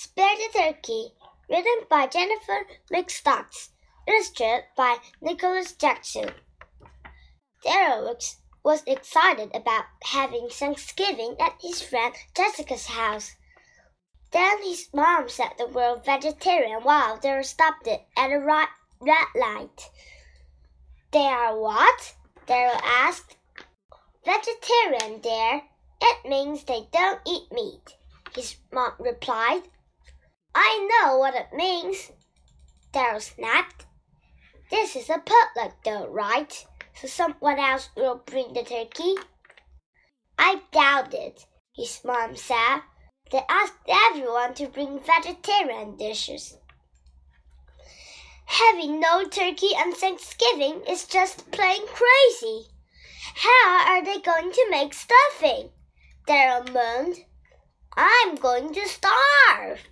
Spare the Turkey, written by Jennifer McStocks, illustrated by Nicholas Jackson. Daryl was excited about having Thanksgiving at his friend Jessica's house. Then his mom said the word vegetarian while Daryl stopped it at a red light. They are what? Daryl asked. Vegetarian, dear. It means they don't eat meat, his mom replied. I know what it means. Daryl snapped. This is a potluck, though, right? So someone else will bring the turkey? I doubt it, his mom said. They asked everyone to bring vegetarian dishes. Having no turkey on Thanksgiving is just plain crazy. How are they going to make stuffing? Daryl moaned. I'm going to starve.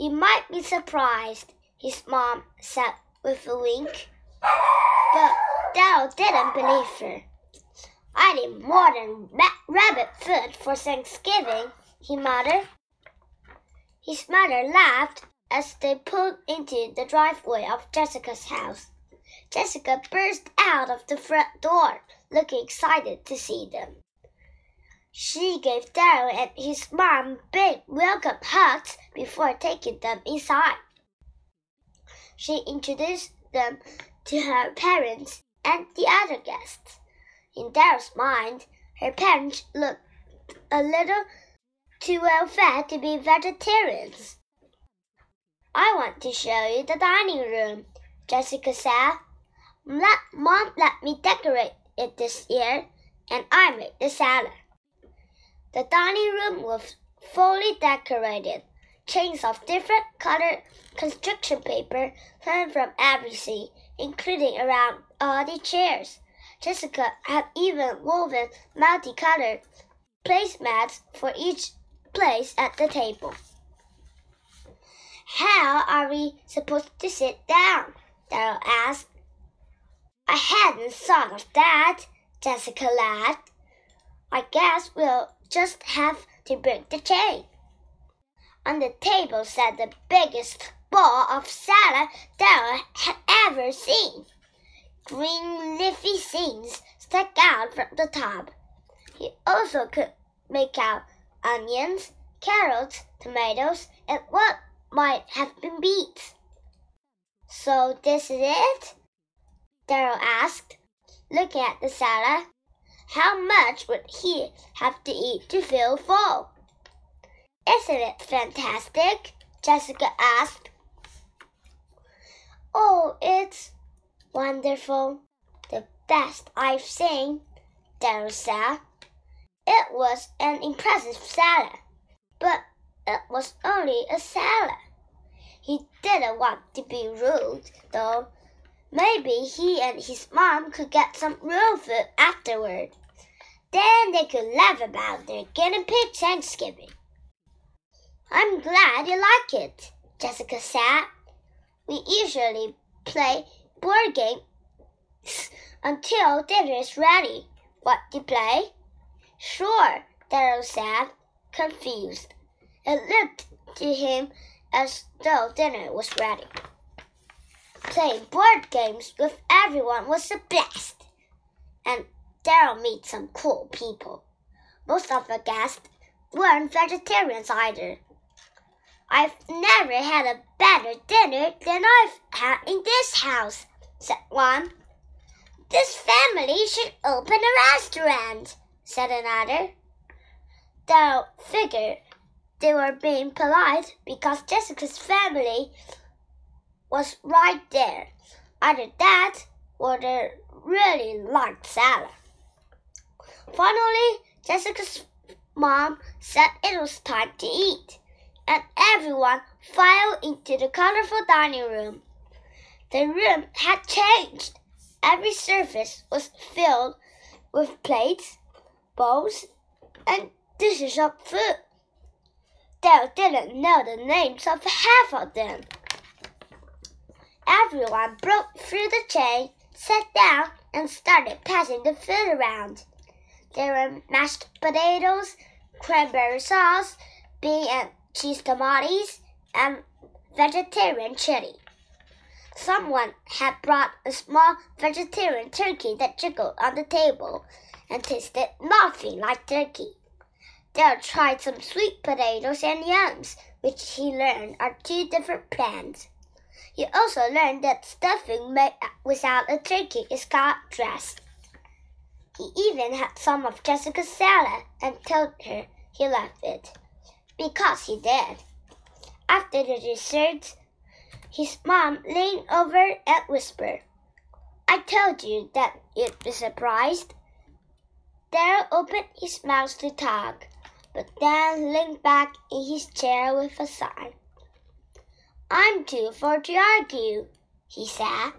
You might be surprised, his mom said with a wink. But Daryl didn't believe her. I need more than rabbit food for Thanksgiving, he muttered. His mother laughed as they pulled into the driveway of Jessica's house. Jessica burst out of the front door, looking excited to see them. She gave Daryl and his mom big welcome hugs before taking them inside. She introduced them to her parents and the other guests. In Daryl's mind, her parents looked a little too well fed to be vegetarians. I want to show you the dining room, Jessica said. Mom let me decorate it this year, and I made the salad. The dining room was fully decorated. Chains of different colored construction paper hung from every seat, including around all the chairs. Jessica had even woven multicolored placemats for each place at the table. How are we supposed to sit down? Daryl asked. I hadn't thought of that, Jessica laughed. I guess we'll just have to break the chain. On the table sat the biggest ball of salad Daryl had ever seen. Green leafy things stuck out from the top. He also could make out onions, carrots, tomatoes, and what might have been beets. So this is it? Daryl asked, looking at the salad. How much would he have to eat to feel full? Isn't it fantastic? Jessica asked. Oh, it's wonderful. The best I've seen, Daryl said. It was an impressive salad, but it was only a salad. He didn't want to be rude, though. Maybe he and his mom could get some real food afterward. Then they could laugh about their guinea pig Thanksgiving. I'm glad you like it, Jessica said. We usually play board games until dinner is ready. What do you play? Sure, Daryl said, confused. It looked to him as though dinner was ready. Playing board games with everyone was the best. And Daryl met some cool people. Most of the guests weren't vegetarians either. I've never had a better dinner than I've had in this house, said one. This family should open a restaurant, said another. Daryl figured they were being polite because Jessica's family was right there. Either that or they really liked salad. Finally, Jessica's mom said it was time to eat, and everyone filed into the colorful dining room. The room had changed. Every surface was filled with plates, bowls, and dishes of food. Dale didn't know the names of half of them. Everyone broke through the chain, sat down, and started passing the food around. There were mashed potatoes, cranberry sauce, bean and cheese tamales, and vegetarian chili. Someone had brought a small vegetarian turkey that jiggled on the table and tasted nothing like turkey. Dale tried some sweet potatoes and yams, which he learned are two different plants. He also learned that stuffing made without a turkey is called dressed. He even had some of Jessica's salad and told her he loved it, because he did. After the dessert, his mom leaned over and whispered, I told you that you'd be surprised. Daryl opened his mouth to talk, but then leaned back in his chair with a sigh. I'm too for to argue, he said.